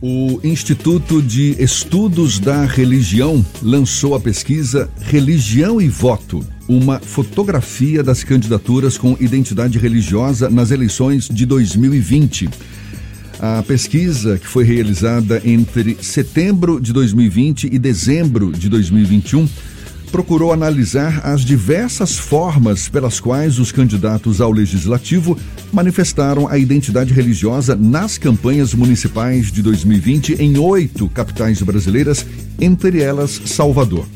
O Instituto de Estudos da Religião lançou a pesquisa Religião e Voto, uma fotografia das candidaturas com identidade religiosa nas eleições de 2020. A pesquisa, que foi realizada entre setembro de 2020 e dezembro de 2021, procurou analisar as diversas formas pelas quais os candidatos ao legislativo manifestaram a identidade religiosa nas campanhas municipais de 2020 em oito capitais brasileiras, entre elas Salvador.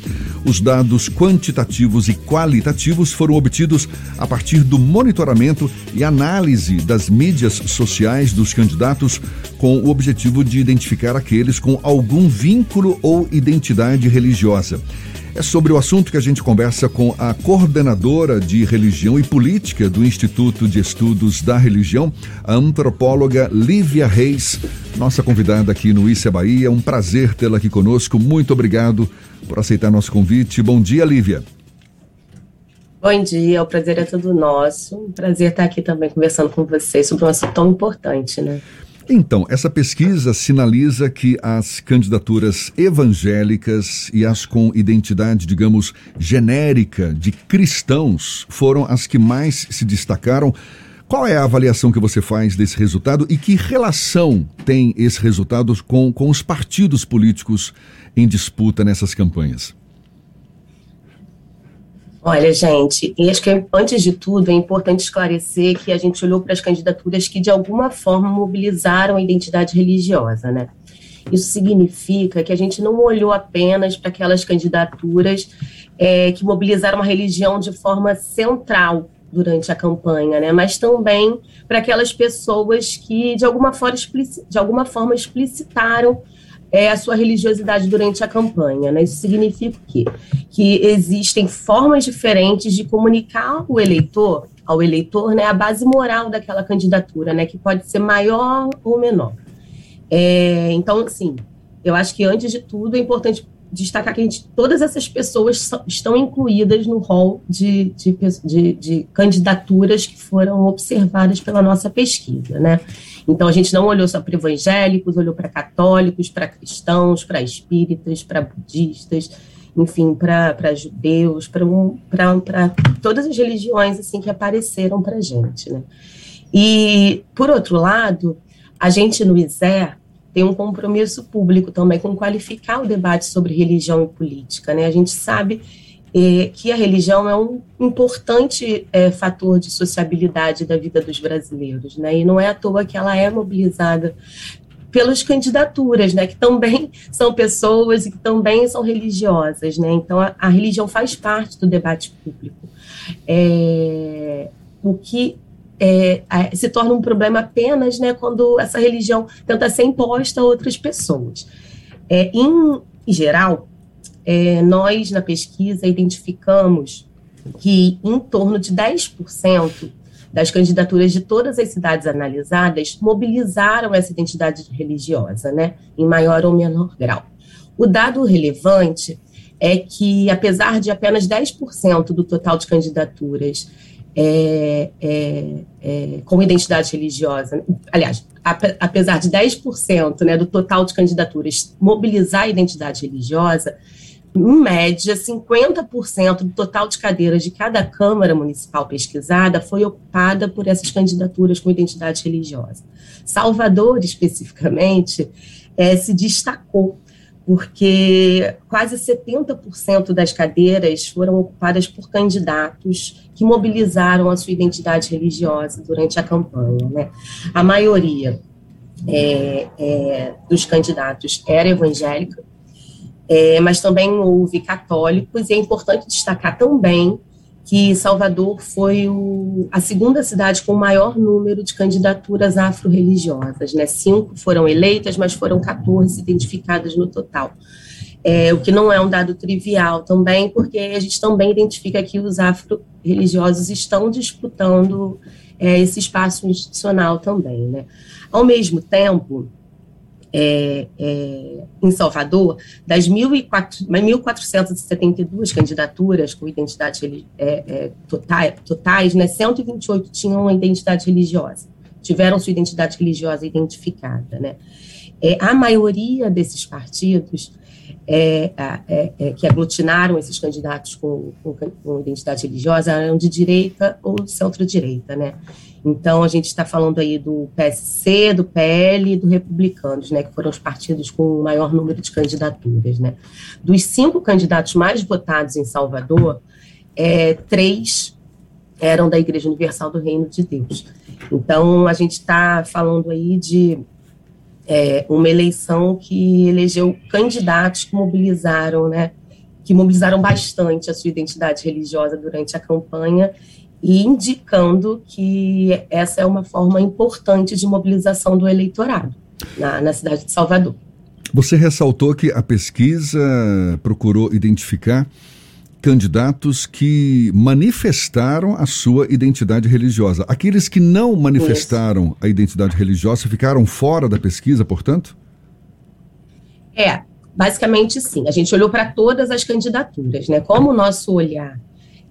Os dados quantitativos e qualitativos foram obtidos a partir do monitoramento e análise das mídias sociais dos candidatos, com o objetivo de identificar aqueles com algum vínculo ou identidade religiosa. É sobre o assunto que a gente conversa com a coordenadora de religião e política do Instituto de Estudos da Religião, a antropóloga Lívia Reis, nossa convidada aqui no Bahia. É um prazer tê-la aqui conosco. Muito obrigado por aceitar nosso convite. Bom dia, Lívia. Bom dia, o prazer é todo nosso. Um prazer estar aqui também conversando com vocês sobre um assunto tão importante, né? Então, essa pesquisa sinaliza que as candidaturas evangélicas e as com identidade, digamos, genérica de cristãos foram as que mais se destacaram. Qual é a avaliação que você faz desse resultado e que relação tem esse resultado com, com os partidos políticos em disputa nessas campanhas? Olha, gente, e acho que antes de tudo é importante esclarecer que a gente olhou para as candidaturas que de alguma forma mobilizaram a identidade religiosa, né? Isso significa que a gente não olhou apenas para aquelas candidaturas é, que mobilizaram a religião de forma central durante a campanha, né? Mas também para aquelas pessoas que de alguma forma, de alguma forma explicitaram é, a sua religiosidade durante a campanha. Né? Isso significa o quê? Que existem formas diferentes de comunicar o eleitor, ao eleitor, né, a base moral daquela candidatura, né, que pode ser maior ou menor. É, então, assim, eu acho que antes de tudo é importante destacar que a gente, todas essas pessoas são, estão incluídas no rol de, de, de, de, candidaturas que foram observadas pela nossa pesquisa, né? Então, a gente não olhou só para evangélicos, olhou para católicos, para cristãos, para espíritas, para budistas, enfim, para judeus, para um, todas as religiões assim que apareceram para a gente, né? E, por outro lado, a gente no ISER tem um compromisso público também com qualificar o debate sobre religião e política. Né? A gente sabe é, que a religião é um importante é, fator de sociabilidade da vida dos brasileiros, né? e não é à toa que ela é mobilizada pelas candidaturas, né, que também são pessoas e que também são religiosas, né, então a, a religião faz parte do debate público. É, o que é, se torna um problema apenas né, quando essa religião tenta ser imposta a outras pessoas. É, em, geral, é, nós na pesquisa identificamos que em torno de 10% das candidaturas de todas as cidades analisadas mobilizaram essa identidade religiosa, né, em maior ou menor grau. O dado relevante é que, apesar de apenas 10% do total de candidaturas é, é, é, com identidade religiosa, aliás, apesar de 10% né, do total de candidaturas mobilizar a identidade religiosa, em média, 50% do total de cadeiras de cada Câmara Municipal pesquisada foi ocupada por essas candidaturas com identidade religiosa. Salvador, especificamente, é, se destacou porque quase 70% das cadeiras foram ocupadas por candidatos que mobilizaram a sua identidade religiosa durante a campanha. Né? A maioria é, é, dos candidatos era evangélica, é, mas também houve católicos, e é importante destacar também que Salvador foi o, a segunda cidade com o maior número de candidaturas afro-religiosas. Né? Cinco foram eleitas, mas foram 14 identificadas no total. É, o que não é um dado trivial também, porque a gente também identifica que os afro-religiosos estão disputando é, esse espaço institucional também. Né? Ao mesmo tempo, é, é, em Salvador, das 1.472 candidaturas com identidade é, é totais, totais né, 128 tinham uma identidade religiosa, tiveram sua identidade religiosa identificada. Né? é, a maioria desses partidos é, que aglutinaram esses candidatos com, com, com, identidade religiosa eram de direita ou centro-direita, né? Então, a gente está falando aí do PSC, do PL e do Republicanos, né, que foram os partidos com o maior número de candidaturas, né? Dos cinco candidatos mais votados em Salvador, é, três eram da Igreja Universal do Reino de Deus. Então, a gente está falando aí de é, uma eleição que elegeu candidatos que mobilizaram, né, que mobilizaram bastante a sua identidade religiosa durante a campanha e indicando que essa é uma forma importante de mobilização do eleitorado na, na cidade de Salvador. Você ressaltou que a pesquisa procurou identificar candidatos que manifestaram a sua identidade religiosa. Aqueles que não manifestaram Isso. a identidade religiosa ficaram fora da pesquisa, portanto? É, basicamente sim. A gente olhou para todas as candidaturas, né? Como o nosso olhar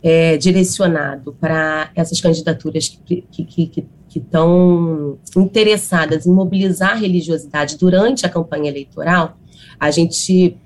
é direcionado para essas candidaturas que estão que, que, que interessadas em mobilizar a religiosidade durante a campanha eleitoral, a gente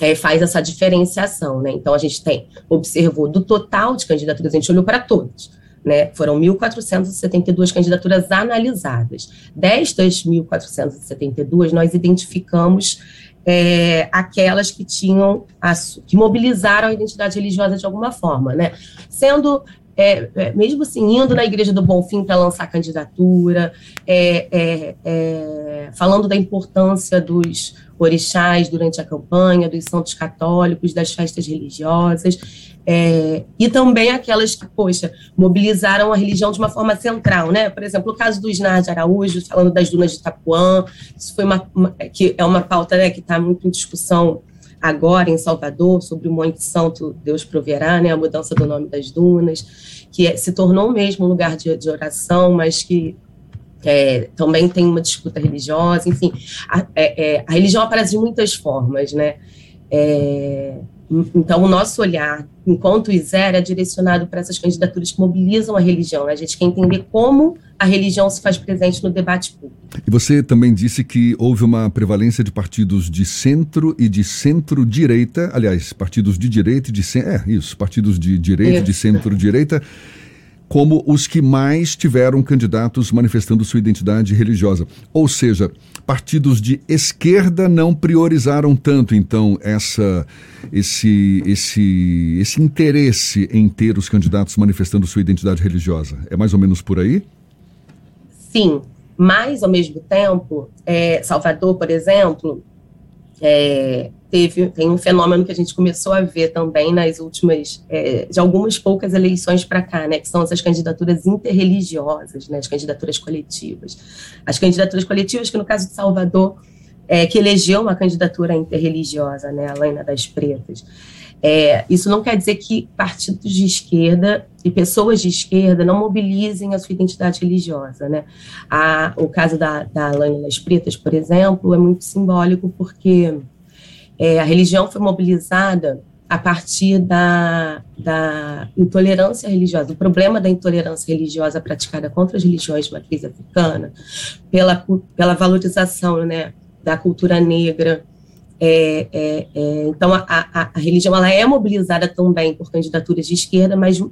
é, faz essa diferenciação, né? Então a gente tem, observou do total de candidaturas, a gente olhou para todos, né? Foram 1.472 candidaturas analisadas. Destas 1.472, nós identificamos é, aquelas que tinham, a, que mobilizaram a identidade religiosa de alguma forma, né? Sendo é, é, mesmo assim, indo na Igreja do Bonfim para lançar candidatura, é, é, falando da importância dos orixás durante a campanha, dos santos católicos, das festas religiosas, é, e também aquelas que, poxa, mobilizaram a religião de uma forma central, né? Por exemplo, o caso do Isnar de Araújo, falando das dunas de Itapuã, isso foi uma, uma que é uma pauta né, que está muito em discussão agora em Salvador, sobre o Monte Santo, Deus proverá, né, a mudança do nome das dunas, que é, se tornou mesmo um lugar de, de oração, mas que é, também tem uma disputa religiosa, enfim, a, é, é a religião aparece de muitas formas, né, é, então, o nosso olhar, enquanto ISER, é direcionado para essas candidaturas que mobilizam a religião. Né? A gente quer entender como a religião se faz presente no debate público. E você também disse que houve uma prevalência de partidos de centro e de centro-direita, aliás, partidos de direita e de centro. É, isso, partidos de direita e de centro-direita como os que mais tiveram candidatos manifestando sua identidade religiosa. Ou seja, partidos de esquerda não priorizaram tanto, então, essa, esse, esse, esse interesse em ter os candidatos manifestando sua identidade religiosa. É mais ou menos por aí? Sim, mas, ao mesmo tempo, é, Salvador, por exemplo, é, teve tem um fenômeno que a gente começou a ver também nas últimas é, de algumas poucas eleições para cá, né, que são essas candidaturas interreligiosas, né, as candidaturas coletivas. As candidaturas coletivas que no caso de Salvador é, que elegeu uma candidatura interreligiosa, né, a Laina das Pretas. É, isso não quer dizer que partidos de esquerda e pessoas de esquerda não mobilizem a sua identidade religiosa, né? A, o caso da, da Laina das Pretas, por exemplo, é muito simbólico porque é, a religião foi mobilizada a partir da, da intolerância religiosa, o problema da intolerância religiosa praticada contra as religiões de matriz africana, pela, pela valorização né, da cultura negra. É, é, é, então, a, a, a, religião ela é mobilizada também por candidaturas de esquerda, mas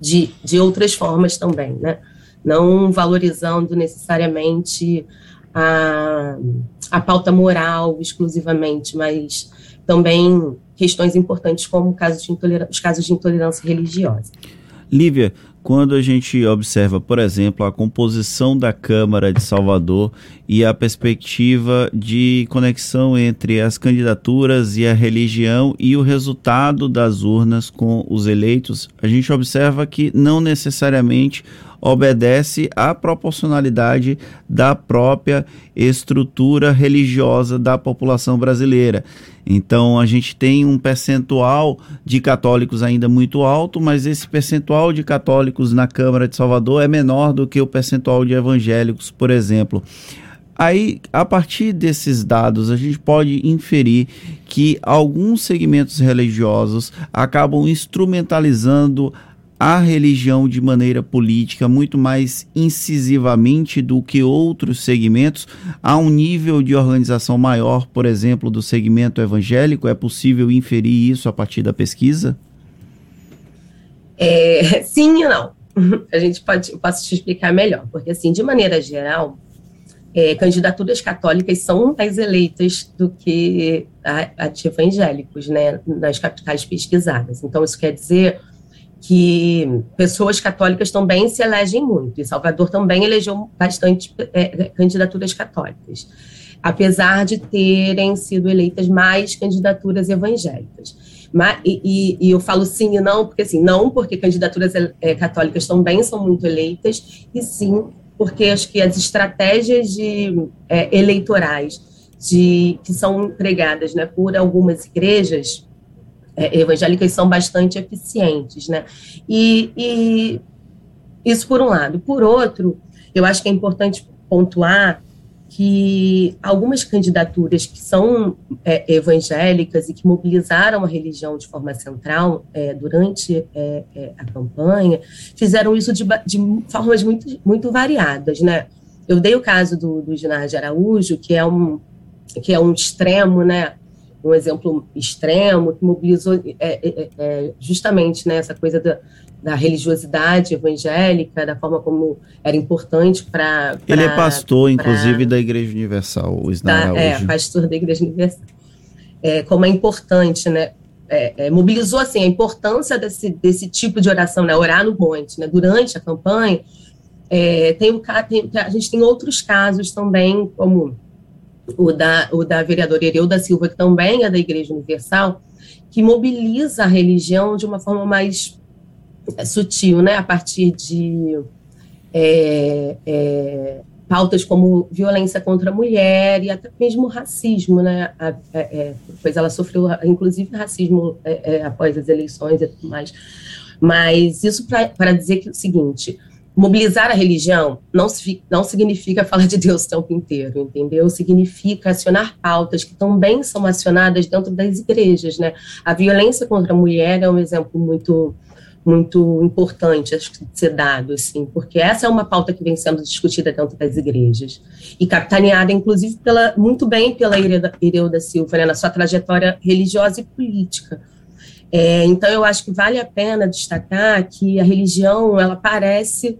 de, de outras formas também, né? não valorizando necessariamente a, a pauta moral exclusivamente, mas também questões importantes como casos de os casos de intolerância religiosa. Lívia, quando a gente observa, por exemplo, a composição da Câmara de Salvador e a perspectiva de conexão entre as candidaturas e a religião e o resultado das urnas com os eleitos, a gente observa que não necessariamente obedece à proporcionalidade da própria estrutura religiosa da população brasileira. Então a gente tem um percentual de católicos ainda muito alto, mas esse percentual de católicos na Câmara de Salvador é menor do que o percentual de evangélicos, por exemplo. Aí, a partir desses dados, a gente pode inferir que alguns segmentos religiosos acabam instrumentalizando a religião de maneira política muito mais incisivamente do que outros segmentos? Há um nível de organização maior, por exemplo, do segmento evangélico? É possível inferir isso a partir da pesquisa? É, sim e não. A gente pode, posso te explicar melhor, porque assim, de maneira geral, é, candidaturas católicas são mais eleitas do que a, evangélicos, né, nas capitais pesquisadas. Então, isso quer dizer que pessoas católicas também se elegem muito, e Salvador também elegeu bastante é, candidaturas católicas, apesar de terem sido eleitas mais candidaturas evangélicas. Mas, e, e, eu falo sim e não, porque assim, não porque candidaturas é, católicas também são muito eleitas, e sim porque acho que as estratégias de, é, eleitorais de, que são empregadas né, por algumas igrejas é, evangélicas são bastante eficientes, né? E, e, isso por um lado. Por outro, eu acho que é importante pontuar que algumas candidaturas que são é, evangélicas e que mobilizaram a religião de forma central é, durante é, é a campanha fizeram isso de, de, formas muito, muito variadas, né? Eu dei o caso do, do Ginásio Araújo, que é um que é um extremo, né? Um exemplo extremo que mobilizou é, é, é, justamente né, essa coisa da, da, religiosidade evangélica, da forma como era importante para. Ele é pastor, pra, inclusive, da Igreja Universal, o Isnar É, pastor da Igreja Universal. É, como é importante, né? É, é, mobilizou assim a importância desse, desse tipo de oração, né? Orar no monte, né? Durante a campanha, é, tem, tem, a gente tem outros casos também, como o da, o da vereadora Ereu da Silva, que também é da Igreja Universal, que mobiliza a religião de uma forma mais é, sutil, né, a partir de é, é, pautas como violência contra a mulher e até mesmo racismo, né, a, é, é pois ela sofreu, inclusive, racismo após as eleições e tudo mais. Mas isso para dizer que o seguinte, mobilizar a religião não, não significa falar de Deus o tempo inteiro, entendeu? Significa acionar pautas que também são acionadas dentro das igrejas, né? A violência contra a mulher é um exemplo muito muito importante acho que ser dado, assim, porque essa é uma pauta que vem sendo discutida dentro das igrejas e capitaneada, inclusive, pela, muito bem pela Ireuda Silva, né, na sua trajetória religiosa e política. É, então, eu acho que vale a pena destacar que a religião, ela parece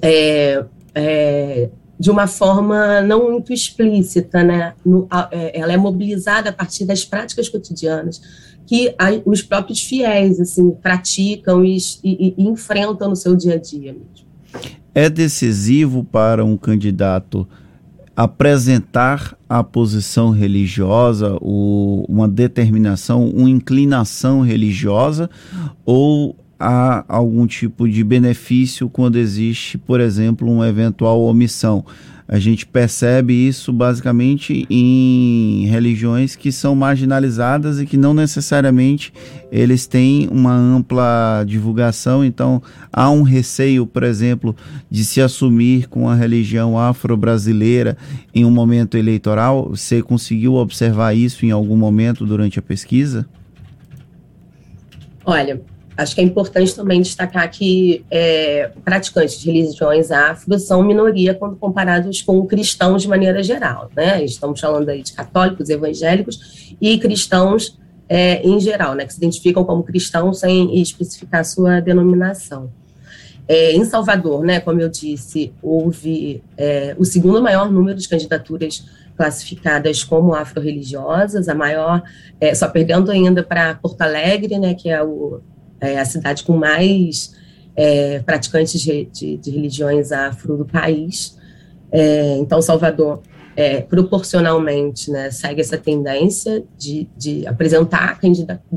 é, é, de uma forma não muito explícita, né? No, a, é, ela é mobilizada a partir das práticas cotidianas que a, os próprios fiéis, assim, praticam e, e, e enfrentam no seu dia a dia mesmo. É decisivo para um candidato apresentar a posição religiosa, o, uma determinação, uma inclinação religiosa, ou há algum tipo de benefício quando existe, por exemplo, uma eventual omissão? A gente percebe isso basicamente em religiões que são marginalizadas e que não necessariamente eles têm uma ampla divulgação. Então, há um receio, por exemplo, de se assumir com a religião afro-brasileira em um momento eleitoral. Você conseguiu observar isso em algum momento durante a pesquisa? Olha, Acho que é importante também destacar que é, praticantes de religiões afro são minoria quando comparados com cristãos de maneira geral, né? Estamos falando aí de católicos, evangélicos e cristãos é, em geral, né? Que se identificam como cristãos sem especificar sua denominação. É, em Salvador, né, como eu disse, houve é, o segundo maior número de candidaturas classificadas como afro-religiosas, a maior, é, só perdendo ainda para Porto Alegre, né, que é o é a cidade com mais é, praticantes de, de, de, religiões afro do país. É, então, Salvador, é, proporcionalmente, né, segue essa tendência de, de apresentar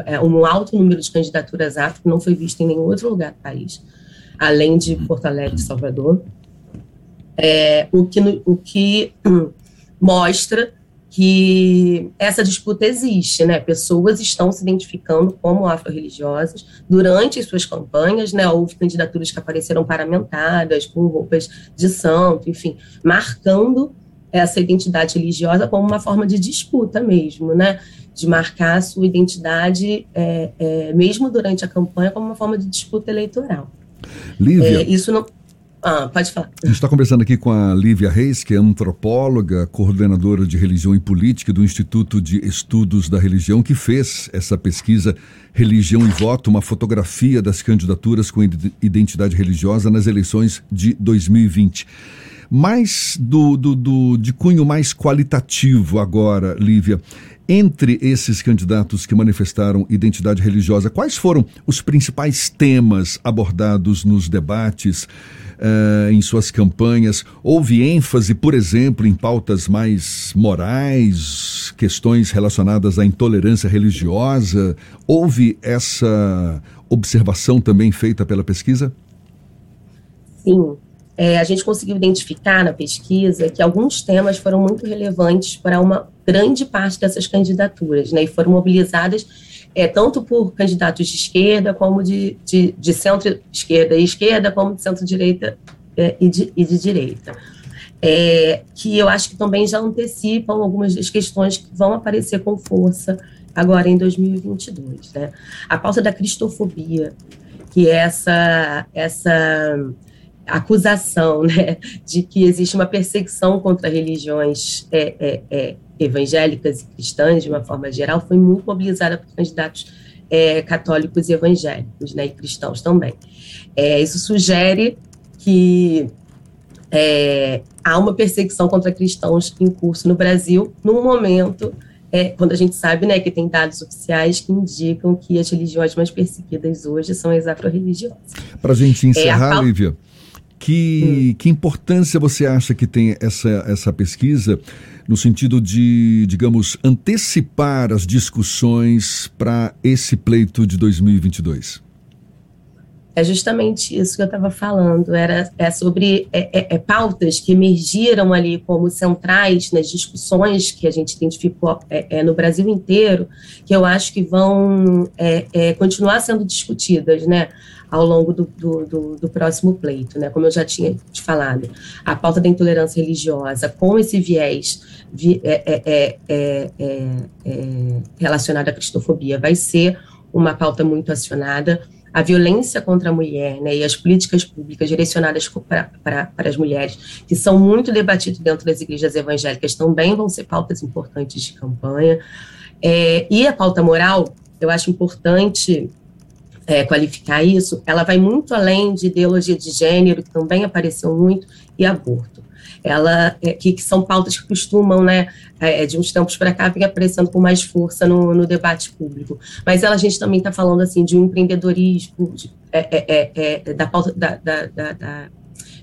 é, um alto número de candidaturas afro que não foi visto em nenhum outro lugar do país, além de Porto Alegre e Salvador. É, o, que, o que mostra que essa disputa existe, né? Pessoas estão se identificando como afro-religiosas durante suas campanhas, né? Houve candidaturas que apareceram paramentadas, com roupas de santo, enfim, marcando essa identidade religiosa como uma forma de disputa mesmo, né? De marcar a sua identidade, é, é, mesmo durante a campanha, como uma forma de disputa eleitoral. Lívia. É, isso não. Ah, pode falar. A gente está conversando aqui com a Lívia Reis, que é antropóloga, coordenadora de religião e política do Instituto de Estudos da Religião, que fez essa pesquisa Religião e Voto, uma fotografia das candidaturas com identidade religiosa nas eleições de 2020. Mais do, do, do de cunho mais qualitativo agora, Lívia. Entre esses candidatos que manifestaram identidade religiosa, quais foram os principais temas abordados nos debates? uh, em suas campanhas? Houve ênfase, por exemplo, em pautas mais morais, questões relacionadas à intolerância religiosa? Houve essa observação também feita pela pesquisa? Sim. É, a gente conseguiu identificar na pesquisa que alguns temas foram muito relevantes para uma grande parte dessas candidaturas, né, e foram mobilizadas é, tanto por candidatos de esquerda, como de, de, de centro-esquerda e esquerda, como de centro-direita é, e, de, e de direita. É, que eu acho que também já antecipam algumas das questões que vão aparecer com força agora em 2022. Né? A pauta da cristofobia, que é essa, essa acusação né, de que existe uma perseguição contra religiões é, é, é, evangélicas e cristãs, de uma forma geral, foi muito mobilizada por candidatos é, católicos e evangélicos, né, e cristãos também. É, isso sugere que há uma perseguição contra cristãos em curso no Brasil, num momento é, quando a gente sabe né, que tem dados oficiais que indicam que as religiões mais perseguidas hoje são as afro-religiosas. Para a gente encerrar, é, Lívia, que, hum. que importância você acha que tem essa, essa pesquisa no sentido de, digamos, antecipar as discussões para esse pleito de 2022? É justamente isso que eu estava falando, era é sobre é, é, é, pautas que emergiram ali como centrais nas discussões que a gente identificou é, é no Brasil inteiro, que eu acho que vão é, continuar sendo discutidas, né? Ao longo do, do, do, do, próximo pleito, né? Como eu já tinha te falado, a pauta da intolerância religiosa com esse viés vi, é, é, é, é, relacionado à cristofobia vai ser uma pauta muito acionada. A violência contra a mulher né, e as políticas públicas direcionadas para as mulheres, que são muito debatidas dentro das igrejas evangélicas, também vão ser pautas importantes de campanha. e a pauta moral, eu acho importante é, qualificar isso, ela vai muito além de ideologia de gênero, que também apareceu muito, e aborto. Ela, é, que, que, são pautas que costumam, né, é, de uns tempos para cá, vir aparecendo com mais força no, no, debate público. Mas ela, a gente também está falando, assim, de um empreendedorismo, de, é, é, é, da pauta, da, da, da, da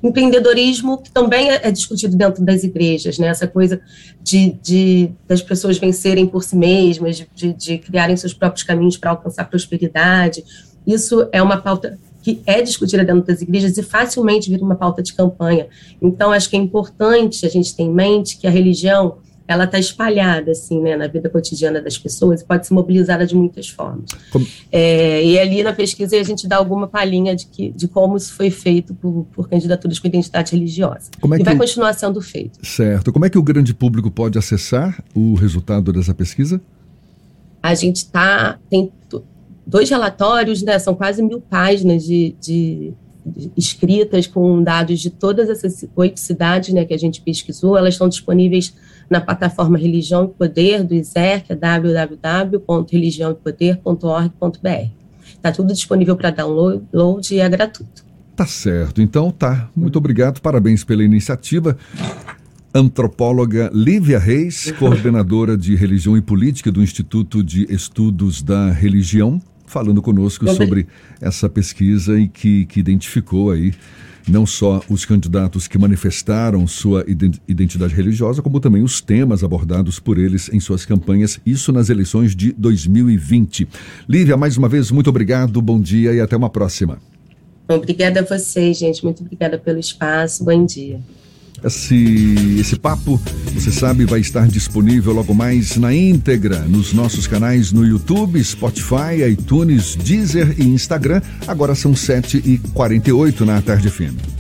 empreendedorismo que também é, discutido dentro das igrejas, né? Essa coisa de, de das pessoas vencerem por si mesmas, de, de criarem seus próprios caminhos para alcançar prosperidade, isso é uma pauta que é discutida dentro das igrejas e facilmente vira uma pauta de campanha. Então, acho que é importante a gente ter em mente que a religião ela está espalhada assim, né, na vida cotidiana das pessoas e pode ser mobilizada de muitas formas. Como... É, e ali na pesquisa a gente dá alguma palhinha de, que, de como isso foi feito por, por candidaturas com identidade religiosa. É e vai continuar sendo feito. Certo. Como é que o grande público pode acessar o resultado dessa pesquisa? A gente está tem dois relatórios, né, são quase mil páginas de, de, de, escritas com dados de todas essas oito cidades né, que a gente pesquisou. Elas estão disponíveis na plataforma Religião e Poder do ISER, que é www.religiãoepoder.org.br. Está tudo disponível para download e é gratuito. Tá certo. Então tá. Muito obrigado. Parabéns pela iniciativa antropóloga Lívia Reis, coordenadora de Religião e Política do Instituto de Estudos da Religião falando conosco sobre essa pesquisa e que, que identificou aí não só os candidatos que manifestaram sua identidade religiosa, como também os temas abordados por eles em suas campanhas, isso nas eleições de 2020. Lívia, mais uma vez, muito obrigado, bom dia e até uma próxima. Obrigada a vocês, gente. Muito obrigada pelo espaço. Bom dia. Esse, esse papo, você sabe, vai estar disponível logo mais na íntegra nos nossos canais no YouTube, Spotify, iTunes, Deezer e Instagram. Agora são 7h48 na tarde fina.